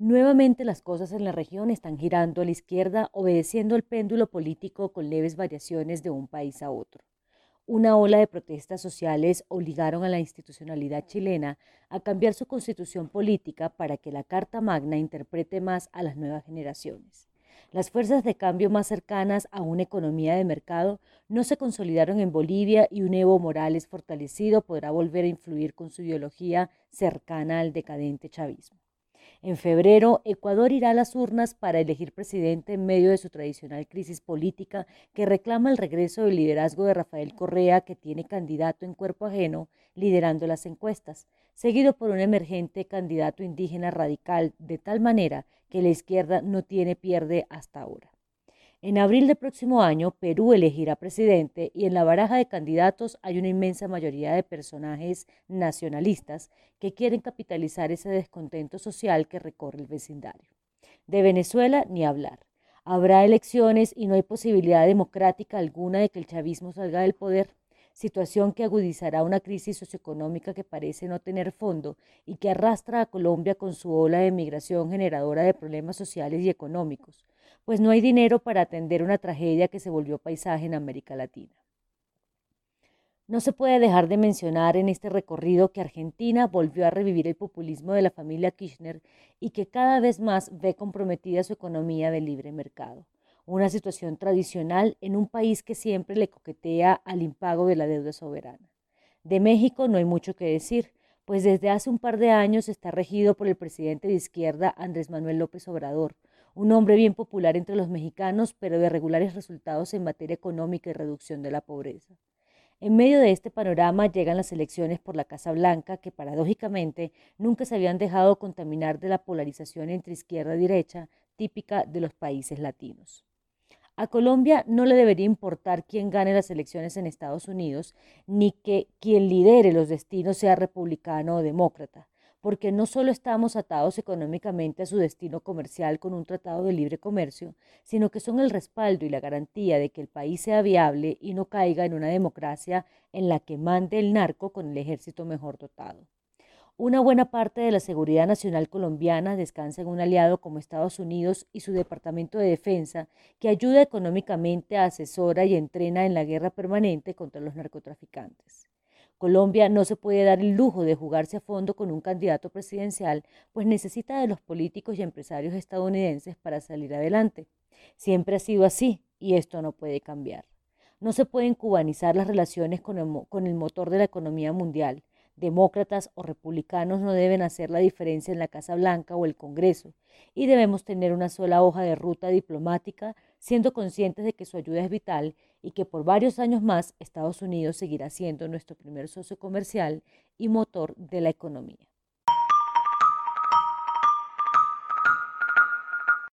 Nuevamente las cosas en la región están girando a la izquierda, obedeciendo el péndulo político con leves variaciones de un país a otro. Una ola de protestas sociales obligaron a la institucionalidad chilena a cambiar su constitución política para que la Carta Magna interprete más a las nuevas generaciones. Las fuerzas de cambio más cercanas a una economía de mercado no se consolidaron en Bolivia y un Evo Morales fortalecido podrá volver a influir con su ideología cercana al decadente chavismo. En febrero, Ecuador irá a las urnas para elegir presidente en medio de su tradicional crisis política que reclama el regreso del liderazgo de Rafael Correa, que tiene candidato en cuerpo ajeno liderando las encuestas, seguido por un emergente candidato indígena radical, de tal manera que la izquierda no tiene pierde hasta ahora. En abril del próximo año, Perú elegirá presidente y en la baraja de candidatos hay una inmensa mayoría de personajes nacionalistas que quieren capitalizar ese descontento social que recorre el vecindario. De Venezuela ni hablar. Habrá elecciones y no hay posibilidad democrática alguna de que el chavismo salga del poder, situación que agudizará una crisis socioeconómica que parece no tener fondo y que arrastra a Colombia con su ola de migración generadora de problemas sociales y económicos pues no hay dinero para atender una tragedia que se volvió paisaje en América Latina. No se puede dejar de mencionar en este recorrido que Argentina volvió a revivir el populismo de la familia Kirchner y que cada vez más ve comprometida su economía de libre mercado, una situación tradicional en un país que siempre le coquetea al impago de la deuda soberana. De México no hay mucho que decir, pues desde hace un par de años está regido por el presidente de izquierda Andrés Manuel López Obrador, un hombre bien popular entre los mexicanos, pero de regulares resultados en materia económica y reducción de la pobreza. En medio de este panorama llegan las elecciones por la Casa Blanca, que paradójicamente nunca se habían dejado contaminar de la polarización entre izquierda y derecha, típica de los países latinos. A Colombia no le debería importar quién gane las elecciones en Estados Unidos, ni que quien lidere los destinos sea republicano o demócrata porque no solo estamos atados económicamente a su destino comercial con un tratado de libre comercio, sino que son el respaldo y la garantía de que el país sea viable y no caiga en una democracia en la que mande el narco con el ejército mejor dotado. Una buena parte de la seguridad nacional colombiana descansa en un aliado como Estados Unidos y su Departamento de Defensa, que ayuda económicamente, asesora y entrena en la guerra permanente contra los narcotraficantes. Colombia no se puede dar el lujo de jugarse a fondo con un candidato presidencial, pues necesita de los políticos y empresarios estadounidenses para salir adelante. Siempre ha sido así y esto no puede cambiar. No se pueden cubanizar las relaciones con el, motor de la economía mundial. Demócratas o republicanos no deben hacer la diferencia en la Casa Blanca o el Congreso, y debemos tener una sola hoja de ruta diplomática, siendo conscientes de que su ayuda es vital y que por varios años más Estados Unidos seguirá siendo nuestro primer socio comercial y motor de la economía.